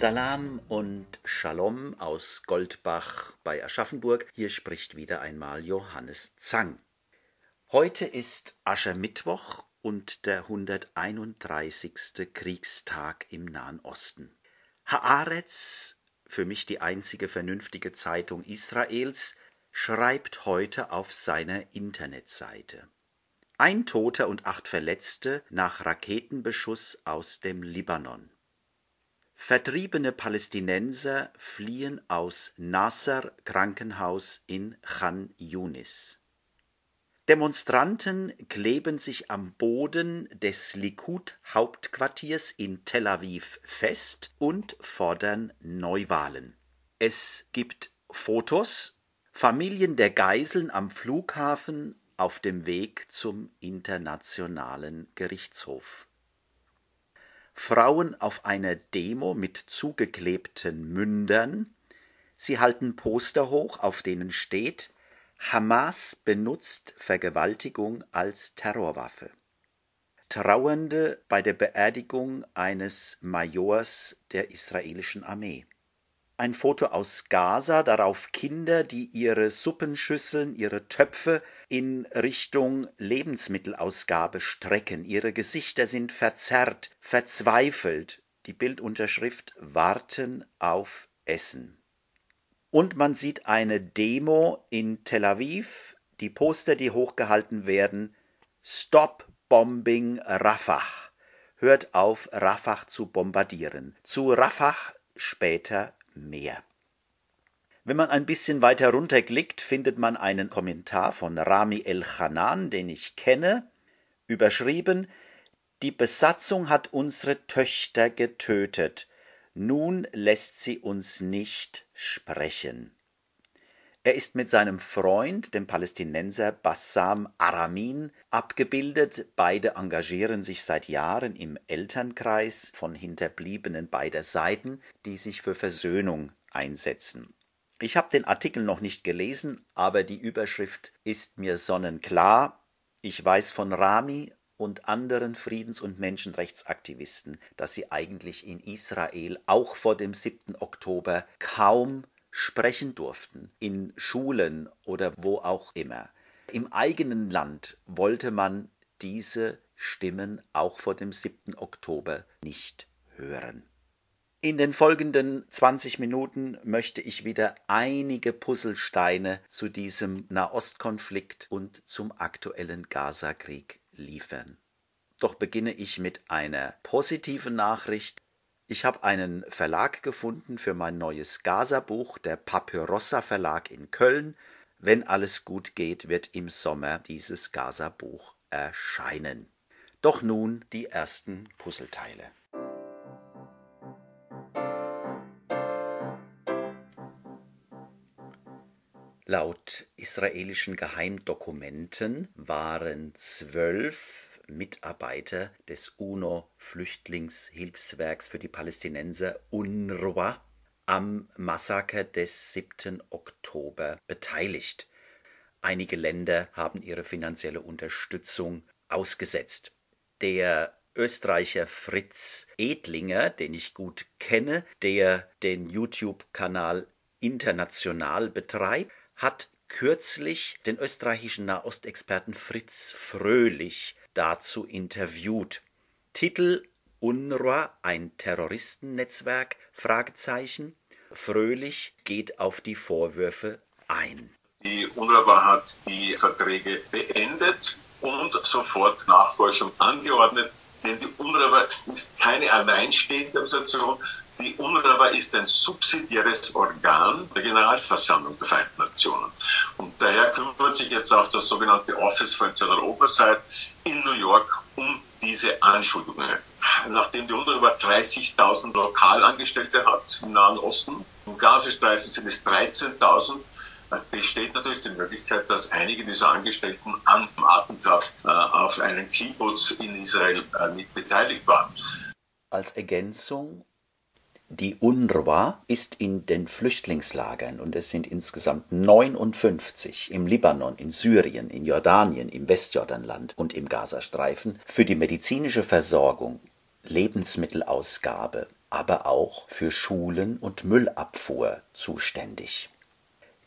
Salam und Shalom aus Goldbach bei Aschaffenburg. Hier spricht wieder einmal Johannes Zang. Heute ist Aschermittwoch und der 131. Kriegstag im Nahen Osten. Haaretz, für mich die einzige vernünftige Zeitung Israels, schreibt heute auf seiner Internetseite. Ein Toter und acht Verletzte nach Raketenbeschuss aus dem Libanon. Vertriebene Palästinenser fliehen aus Nasser Krankenhaus in Chan Yunis. Demonstranten kleben sich am Boden des Likud-Hauptquartiers in Tel Aviv fest und fordern Neuwahlen. Es gibt Fotos, Familien der Geiseln am Flughafen auf dem Weg zum Internationalen Gerichtshof. Frauen auf einer Demo mit zugeklebten Mündern. Sie halten Poster hoch, auf denen steht Hamas benutzt Vergewaltigung als Terrorwaffe. Trauernde bei der Beerdigung eines Majors der israelischen Armee. Ein Foto aus Gaza, darauf Kinder, die ihre Suppenschüsseln, ihre Töpfe in Richtung Lebensmittelausgabe strecken. Ihre Gesichter sind verzerrt, verzweifelt. Die Bildunterschrift Warten auf Essen. Und man sieht eine Demo in Tel Aviv, die Poster, die hochgehalten werden. Stop Bombing Rafah. Hört auf, Rafah zu bombardieren. Zu Rafah später mehr. Wenn man ein bisschen weiter runterklickt, findet man einen Kommentar von Rami El-Hanan, den ich kenne, überschrieben Die Besatzung hat unsere Töchter getötet, nun lässt sie uns nicht sprechen. Er ist mit seinem Freund, dem Palästinenser Bassam Aramin, abgebildet. Beide engagieren sich seit Jahren im Elternkreis von Hinterbliebenen beider Seiten, die sich für Versöhnung einsetzen. Ich habe den Artikel noch nicht gelesen, aber die Überschrift ist mir sonnenklar. Ich weiß von Rami und anderen Friedens- und Menschenrechtsaktivisten, dass sie eigentlich in Israel auch vor dem 7. Oktober kaum sprechen durften, in Schulen oder wo auch immer. Im eigenen Land wollte man diese Stimmen auch vor dem 7. Oktober nicht hören. In den folgenden 20 Minuten möchte ich wieder einige Puzzlesteine zu diesem Nahostkonflikt und zum aktuellen Gazakrieg liefern. Doch beginne ich mit einer positiven Nachricht. Ich habe einen Verlag gefunden für mein neues Gaza-Buch, der Papyrossa Verlag in Köln. Wenn alles gut geht, wird im Sommer dieses Gaza-Buch erscheinen. Doch nun die ersten Puzzleteile. Laut israelischen Geheimdokumenten waren zwölf Mitarbeiter des UNO-Flüchtlingshilfswerks für die Palästinenser UNRWA am Massaker des 7. Oktober beteiligt. Einige Länder haben ihre finanzielle Unterstützung ausgesetzt. Der Österreicher Fritz Edlinger, den ich gut kenne, der den YouTube-Kanal international betreibt, hat kürzlich den österreichischen Nahostexperten Fritz Fröhlich dazu interviewt. Titel UNRWA ein Terroristennetzwerk? Fröhlich geht auf die Vorwürfe ein. Die UNRWA hat die Verträge beendet und sofort Nachforschung angeordnet, denn die UNRWA ist keine alleinstehende Organisation, die UNRWA ist ein subsidiäres Organ der Generalversammlung der Vereinten Nationen. Und daher kümmert sich jetzt auch das sogenannte Office for Internal Oversight in New York um diese Anschuldigungen. Nachdem die UNRWA 30.000 Lokalangestellte hat im Nahen Osten, im Gazastreifen sind es 13.000, besteht natürlich die Möglichkeit, dass einige dieser Angestellten am Attentat äh, auf einen Kibbutz in Israel äh, mit beteiligt waren. Als Ergänzung die UNRWA ist in den Flüchtlingslagern, und es sind insgesamt 59 im Libanon, in Syrien, in Jordanien, im Westjordanland und im Gazastreifen, für die medizinische Versorgung, Lebensmittelausgabe, aber auch für Schulen und Müllabfuhr zuständig.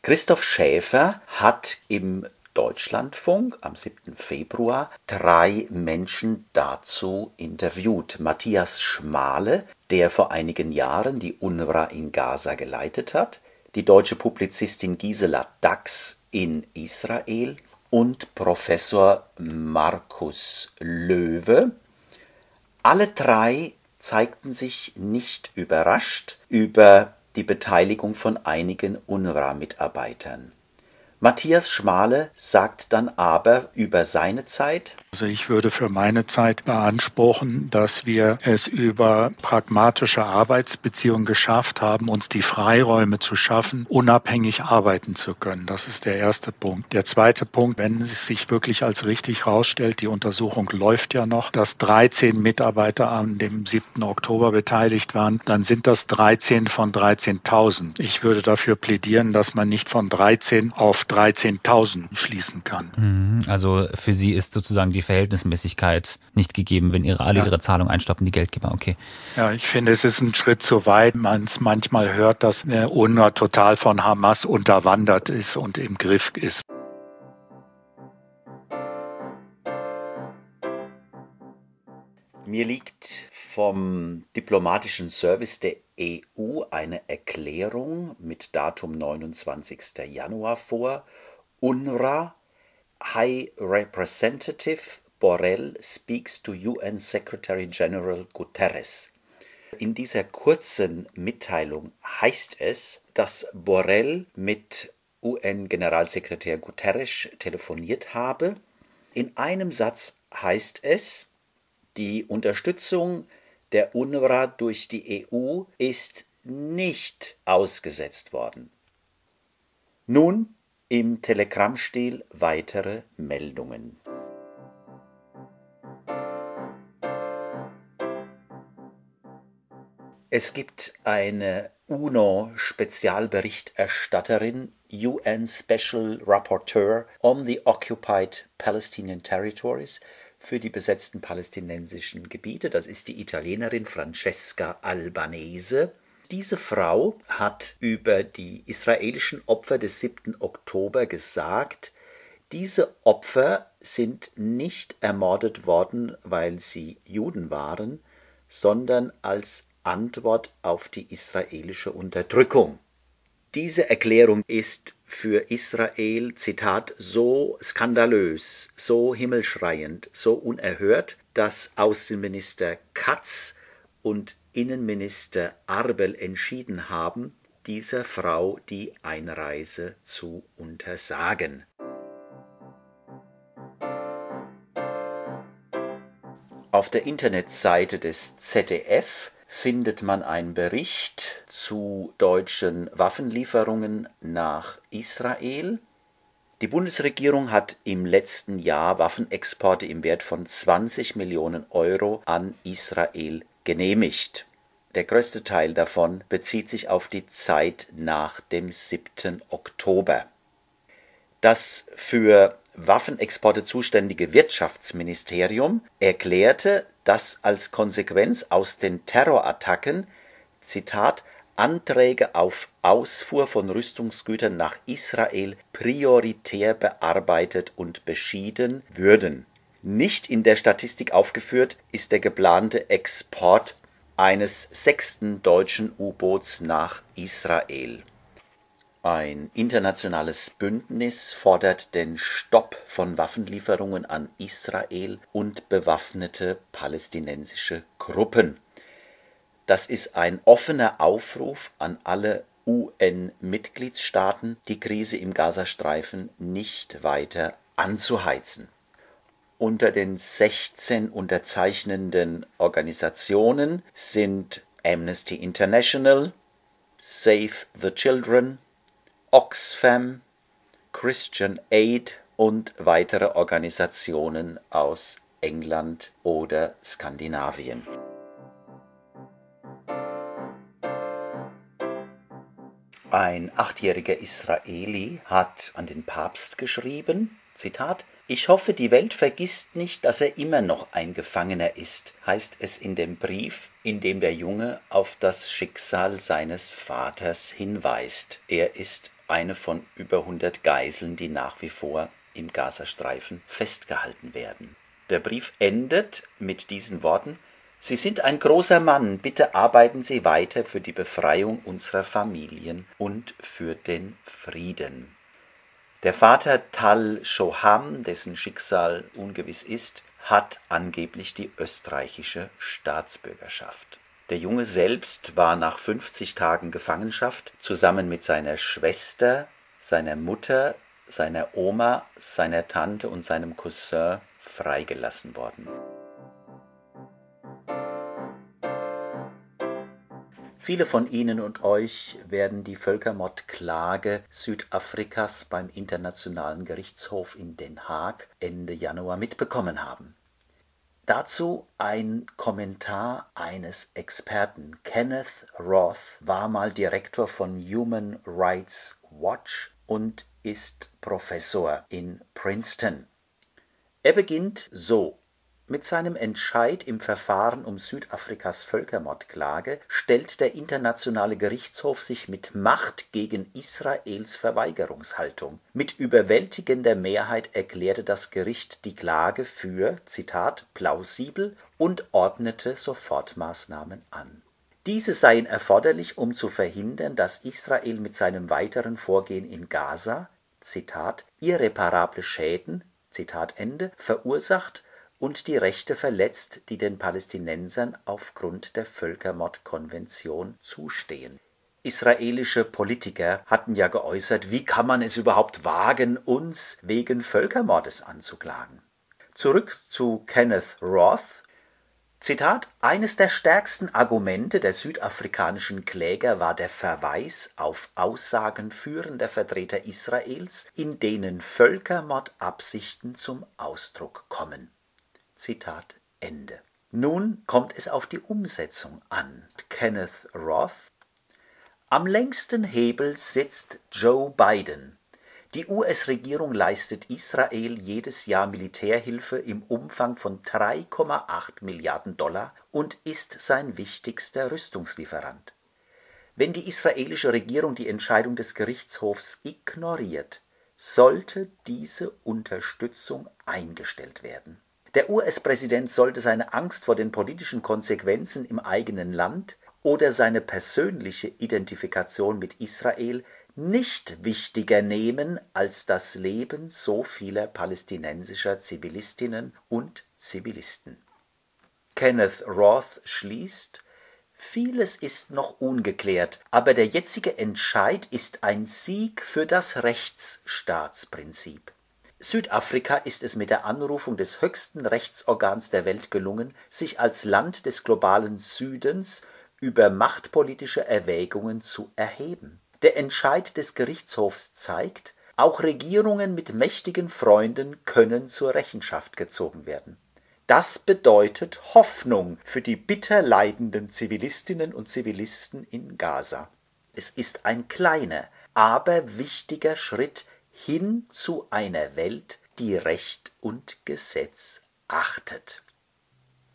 Christoph Schäfer hat im Deutschlandfunk am 7. Februar drei Menschen dazu interviewt. Matthias Schmale, der vor einigen Jahren die UNRWA in Gaza geleitet hat, die deutsche Publizistin Gisela Dax in Israel und Professor Markus Löwe. Alle drei zeigten sich nicht überrascht über die Beteiligung von einigen UNRWA-Mitarbeitern. Matthias Schmale sagt dann aber über seine Zeit. Also ich würde für meine Zeit beanspruchen, dass wir es über pragmatische Arbeitsbeziehungen geschafft haben, uns die Freiräume zu schaffen, unabhängig arbeiten zu können. Das ist der erste Punkt. Der zweite Punkt, wenn es sich wirklich als richtig herausstellt, die Untersuchung läuft ja noch, dass 13 Mitarbeiter an dem 7. Oktober beteiligt waren, dann sind das 13 von 13.000. Ich würde dafür plädieren, dass man nicht von 13 auf 13.000 schließen kann. Mhm. Also für Sie ist sozusagen die Verhältnismäßigkeit nicht gegeben, wenn Ihre alle ja. Ihre Zahlung einstoppen, die Geldgeber. Okay. Ja, ich finde, es ist ein Schritt zu weit. Man manchmal hört, dass UNRWA total von Hamas unterwandert ist und im Griff ist. Mir liegt vom diplomatischen Service der EU eine Erklärung mit Datum 29. Januar vor. UNRWA High Representative Borrell speaks to UN Secretary General Guterres. In dieser kurzen Mitteilung heißt es, dass Borrell mit UN-Generalsekretär Guterres telefoniert habe. In einem Satz heißt es, die Unterstützung der UNRWA durch die EU ist nicht ausgesetzt worden. Nun im Telegrammstil weitere Meldungen. Es gibt eine UNO-Spezialberichterstatterin, UN Special Rapporteur on the Occupied Palestinian Territories, für die besetzten palästinensischen Gebiete. Das ist die Italienerin Francesca Albanese. Diese Frau hat über die israelischen Opfer des 7. Oktober gesagt, diese Opfer sind nicht ermordet worden, weil sie Juden waren, sondern als Antwort auf die israelische Unterdrückung. Diese Erklärung ist für Israel, Zitat, so skandalös, so himmelschreiend, so unerhört, dass Außenminister Katz und Innenminister Arbel entschieden haben, dieser Frau die Einreise zu untersagen. Auf der Internetseite des ZDF findet man einen Bericht zu deutschen Waffenlieferungen nach Israel. Die Bundesregierung hat im letzten Jahr Waffenexporte im Wert von 20 Millionen Euro an Israel genehmigt. Der größte Teil davon bezieht sich auf die Zeit nach dem 7. Oktober. Das für Waffenexporte zuständige Wirtschaftsministerium erklärte, dass als Konsequenz aus den Terrorattacken Zitat Anträge auf Ausfuhr von Rüstungsgütern nach Israel prioritär bearbeitet und beschieden würden. Nicht in der Statistik aufgeführt ist der geplante Export eines sechsten deutschen U-Boots nach Israel ein internationales Bündnis fordert den Stopp von Waffenlieferungen an Israel und bewaffnete palästinensische Gruppen. Das ist ein offener Aufruf an alle UN-Mitgliedstaaten, die Krise im Gazastreifen nicht weiter anzuheizen. Unter den 16 unterzeichnenden Organisationen sind Amnesty International, Save the Children, Oxfam, Christian Aid und weitere Organisationen aus England oder Skandinavien. Ein achtjähriger Israeli hat an den Papst geschrieben, Zitat, Ich hoffe, die Welt vergisst nicht, dass er immer noch ein Gefangener ist, heißt es in dem Brief, in dem der Junge auf das Schicksal seines Vaters hinweist. Er ist eine von über hundert Geiseln, die nach wie vor im Gazastreifen festgehalten werden. Der Brief endet mit diesen Worten Sie sind ein großer Mann, bitte arbeiten Sie weiter für die Befreiung unserer Familien und für den Frieden. Der Vater Tal Shoham, dessen Schicksal ungewiss ist, hat angeblich die österreichische Staatsbürgerschaft. Der Junge selbst war nach 50 Tagen Gefangenschaft zusammen mit seiner Schwester, seiner Mutter, seiner Oma, seiner Tante und seinem Cousin freigelassen worden. Viele von Ihnen und euch werden die Völkermordklage Südafrikas beim Internationalen Gerichtshof in Den Haag Ende Januar mitbekommen haben. Dazu ein Kommentar eines Experten. Kenneth Roth war mal Direktor von Human Rights Watch und ist Professor in Princeton. Er beginnt so mit seinem Entscheid im Verfahren um Südafrikas Völkermordklage stellt der Internationale Gerichtshof sich mit Macht gegen Israels Verweigerungshaltung. Mit überwältigender Mehrheit erklärte das Gericht die Klage für Zitat plausibel und ordnete Sofortmaßnahmen an. Diese seien erforderlich, um zu verhindern, dass Israel mit seinem weiteren Vorgehen in Gaza Zitat irreparable Schäden verursacht und die Rechte verletzt, die den Palästinensern aufgrund der Völkermordkonvention zustehen. Israelische Politiker hatten ja geäußert, wie kann man es überhaupt wagen, uns wegen Völkermordes anzuklagen. Zurück zu Kenneth Roth. Zitat Eines der stärksten Argumente der südafrikanischen Kläger war der Verweis auf Aussagen führender Vertreter Israels, in denen Völkermordabsichten zum Ausdruck kommen. Nun kommt es auf die Umsetzung an. Kenneth Roth Am längsten Hebel sitzt Joe Biden. Die US-Regierung leistet Israel jedes Jahr Militärhilfe im Umfang von 3,8 Milliarden Dollar und ist sein wichtigster Rüstungslieferant. Wenn die israelische Regierung die Entscheidung des Gerichtshofs ignoriert, sollte diese Unterstützung eingestellt werden der US-Präsident sollte seine Angst vor den politischen Konsequenzen im eigenen Land oder seine persönliche Identifikation mit Israel nicht wichtiger nehmen als das Leben so vieler palästinensischer Zivilistinnen und Zivilisten. Kenneth Roth schließt Vieles ist noch ungeklärt, aber der jetzige Entscheid ist ein Sieg für das Rechtsstaatsprinzip. Südafrika ist es mit der Anrufung des höchsten Rechtsorgans der Welt gelungen, sich als Land des globalen Südens über machtpolitische Erwägungen zu erheben. Der Entscheid des Gerichtshofs zeigt, auch Regierungen mit mächtigen Freunden können zur Rechenschaft gezogen werden. Das bedeutet Hoffnung für die bitter leidenden Zivilistinnen und Zivilisten in Gaza. Es ist ein kleiner, aber wichtiger Schritt hin zu einer Welt, die Recht und Gesetz achtet.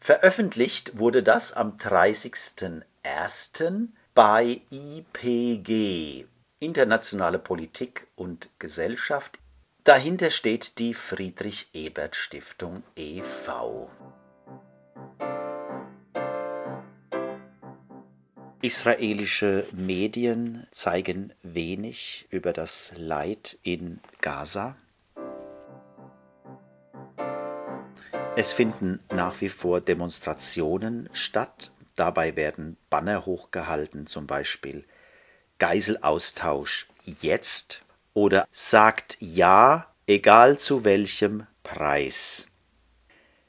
Veröffentlicht wurde das am 30.01. bei IPG, Internationale Politik und Gesellschaft. Dahinter steht die Friedrich Ebert Stiftung e.V. Israelische Medien zeigen wenig über das Leid in Gaza. Es finden nach wie vor Demonstrationen statt. Dabei werden Banner hochgehalten, zum Beispiel Geiselaustausch jetzt oder sagt Ja, egal zu welchem Preis.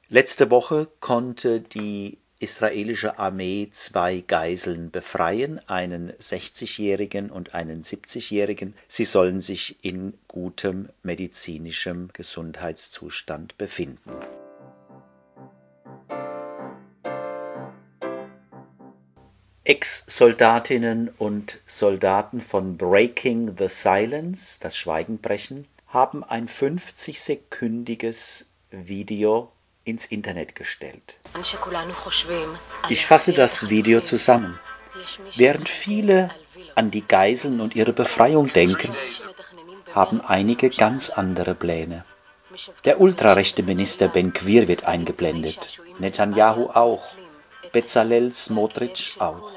Letzte Woche konnte die israelische Armee zwei Geiseln befreien, einen 60-jährigen und einen 70-jährigen. Sie sollen sich in gutem medizinischem Gesundheitszustand befinden. Ex-Soldatinnen und Soldaten von Breaking the Silence, das Schweigen brechen, haben ein 50-sekündiges Video ins Internet gestellt. Ich fasse das Video zusammen. Während viele an die Geiseln und ihre Befreiung denken, haben einige ganz andere Pläne. Der ultrarechte Minister Ben Quir wird eingeblendet, Netanyahu auch, Bezalel Smotrich auch.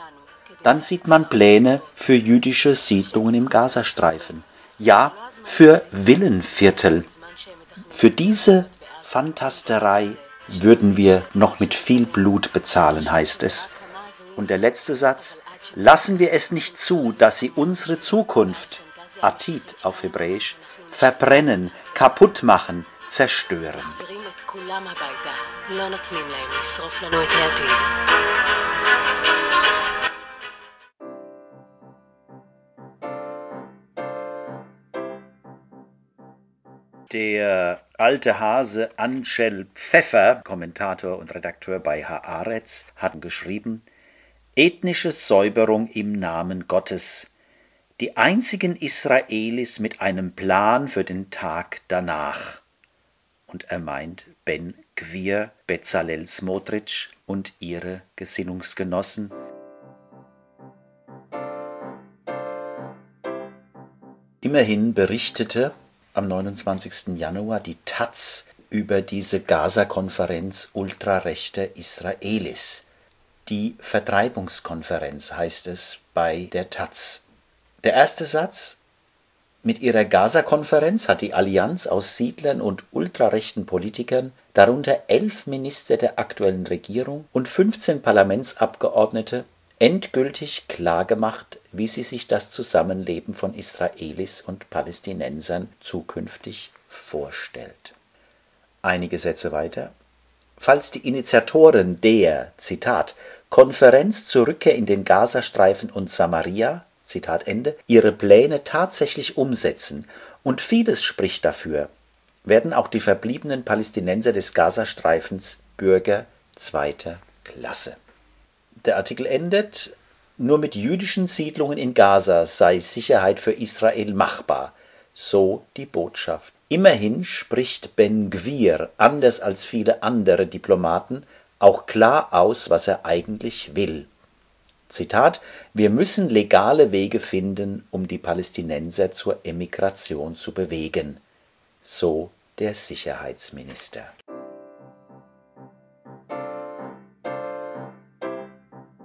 Dann sieht man Pläne für jüdische Siedlungen im Gazastreifen. Ja, für Villenviertel. Für diese Fantasterei würden wir noch mit viel Blut bezahlen, heißt es. Und der letzte Satz, lassen wir es nicht zu, dass sie unsere Zukunft, Atit auf Hebräisch, verbrennen, kaputt machen, zerstören. Der alte Hase Angel Pfeffer, Kommentator und Redakteur bei Haaretz, hat geschrieben: Ethnische Säuberung im Namen Gottes. Die einzigen Israelis mit einem Plan für den Tag danach. Und er meint Ben Gwir, Bezalel Smotrich und ihre Gesinnungsgenossen. Immerhin berichtete am 29. Januar die Taz über diese Gaza-Konferenz ultrarechter Israelis. Die Vertreibungskonferenz heißt es bei der Taz. Der erste Satz mit ihrer Gaza-Konferenz hat die Allianz aus Siedlern und ultrarechten Politikern, darunter elf Minister der aktuellen Regierung und 15 Parlamentsabgeordnete, endgültig klargemacht, wie sie sich das Zusammenleben von Israelis und Palästinensern zukünftig vorstellt. Einige Sätze weiter. Falls die Initiatoren der Zitat Konferenz zur Rückkehr in den Gazastreifen und Samaria Zitat Ende, ihre Pläne tatsächlich umsetzen, und vieles spricht dafür, werden auch die verbliebenen Palästinenser des Gazastreifens Bürger zweiter Klasse der Artikel endet, nur mit jüdischen Siedlungen in Gaza sei Sicherheit für Israel machbar, so die Botschaft. Immerhin spricht Ben Gwir, anders als viele andere Diplomaten, auch klar aus, was er eigentlich will. Zitat: Wir müssen legale Wege finden, um die Palästinenser zur Emigration zu bewegen. So der Sicherheitsminister.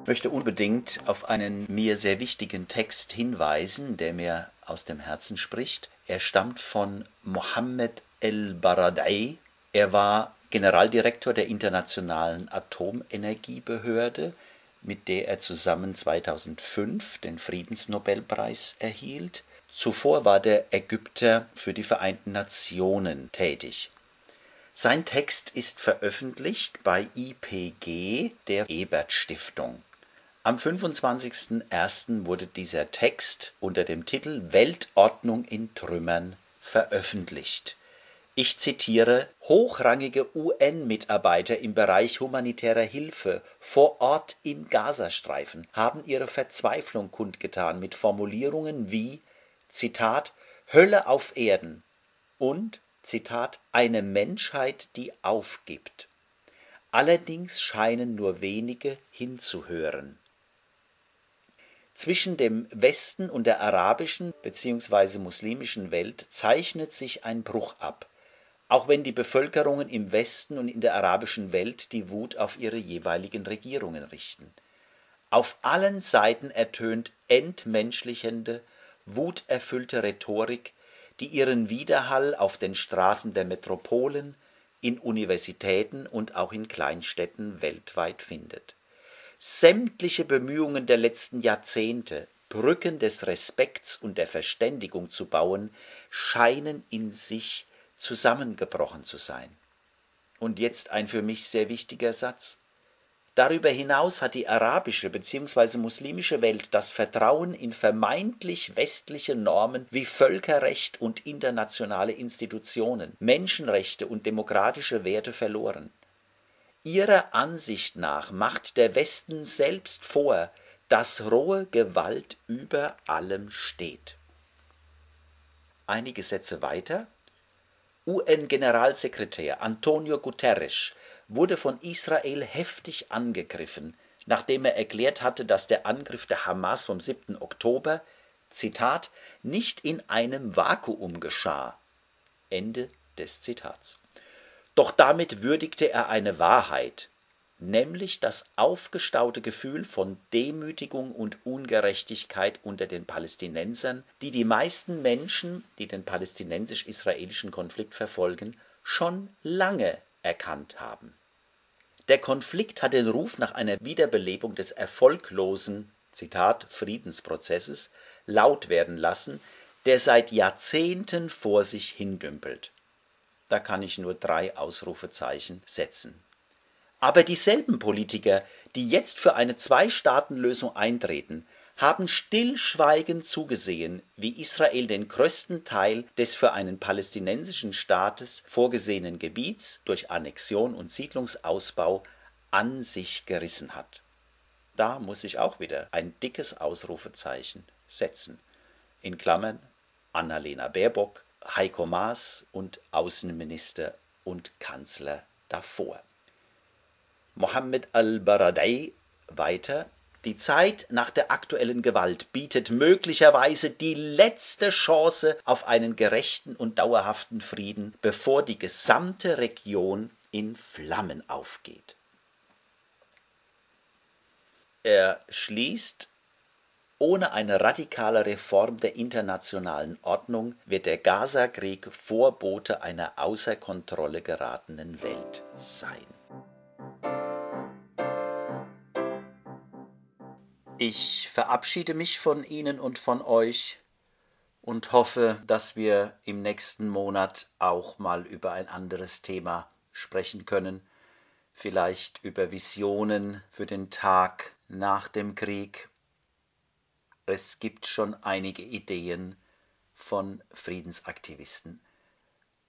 Möchte unbedingt auf einen mir sehr wichtigen Text hinweisen, der mir aus dem Herzen spricht. Er stammt von Mohammed el-Baradei. Er war Generaldirektor der Internationalen Atomenergiebehörde, mit der er zusammen 2005 den Friedensnobelpreis erhielt. Zuvor war der Ägypter für die Vereinten Nationen tätig. Sein Text ist veröffentlicht bei IPG, der Ebert Stiftung. Am 25.01. wurde dieser Text unter dem Titel Weltordnung in Trümmern veröffentlicht. Ich zitiere Hochrangige UN-Mitarbeiter im Bereich humanitärer Hilfe vor Ort im Gazastreifen haben ihre Verzweiflung kundgetan mit Formulierungen wie Zitat Hölle auf Erden und Zitat eine Menschheit, die aufgibt. Allerdings scheinen nur wenige hinzuhören. Zwischen dem Westen und der arabischen bzw. muslimischen Welt zeichnet sich ein Bruch ab, auch wenn die Bevölkerungen im Westen und in der arabischen Welt die Wut auf ihre jeweiligen Regierungen richten. Auf allen Seiten ertönt entmenschlichende, wuterfüllte Rhetorik, die ihren Widerhall auf den Straßen der Metropolen, in Universitäten und auch in Kleinstädten weltweit findet Sämtliche Bemühungen der letzten Jahrzehnte, Brücken des Respekts und der Verständigung zu bauen, scheinen in sich zusammengebrochen zu sein. Und jetzt ein für mich sehr wichtiger Satz. Darüber hinaus hat die arabische bzw. muslimische Welt das Vertrauen in vermeintlich westliche Normen wie Völkerrecht und internationale Institutionen, Menschenrechte und demokratische Werte verloren. Ihrer Ansicht nach macht der Westen selbst vor, dass rohe Gewalt über allem steht. Einige Sätze weiter UN-Generalsekretär Antonio Guterres wurde von Israel heftig angegriffen, nachdem er erklärt hatte, dass der Angriff der Hamas vom 7. Oktober Zitat nicht in einem Vakuum geschah. Doch damit würdigte er eine Wahrheit, nämlich das aufgestaute Gefühl von Demütigung und Ungerechtigkeit unter den Palästinensern, die die meisten Menschen, die den palästinensisch-israelischen Konflikt verfolgen, schon lange erkannt haben. Der Konflikt hat den Ruf nach einer Wiederbelebung des erfolglosen Zitat Friedensprozesses laut werden lassen, der seit Jahrzehnten vor sich hindümpelt. Da kann ich nur drei Ausrufezeichen setzen. Aber dieselben Politiker, die jetzt für eine Zwei-Staaten-Lösung eintreten, haben stillschweigend zugesehen, wie Israel den größten Teil des für einen palästinensischen Staates vorgesehenen Gebiets durch Annexion und Siedlungsausbau an sich gerissen hat. Da muss ich auch wieder ein dickes Ausrufezeichen setzen. In Klammern Annalena Baerbock, Heiko Maas und Außenminister und Kanzler davor. Mohammed al-Baradei weiter die Zeit nach der aktuellen Gewalt bietet möglicherweise die letzte Chance auf einen gerechten und dauerhaften Frieden, bevor die gesamte Region in Flammen aufgeht. Er schließt ohne eine radikale Reform der internationalen Ordnung wird der Gaza-Krieg Vorbote einer außer Kontrolle geratenen Welt sein. Ich verabschiede mich von Ihnen und von euch und hoffe, dass wir im nächsten Monat auch mal über ein anderes Thema sprechen können, vielleicht über Visionen für den Tag nach dem Krieg. Es gibt schon einige Ideen von Friedensaktivisten.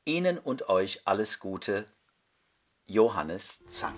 Ihnen und euch alles Gute, Johannes Zang.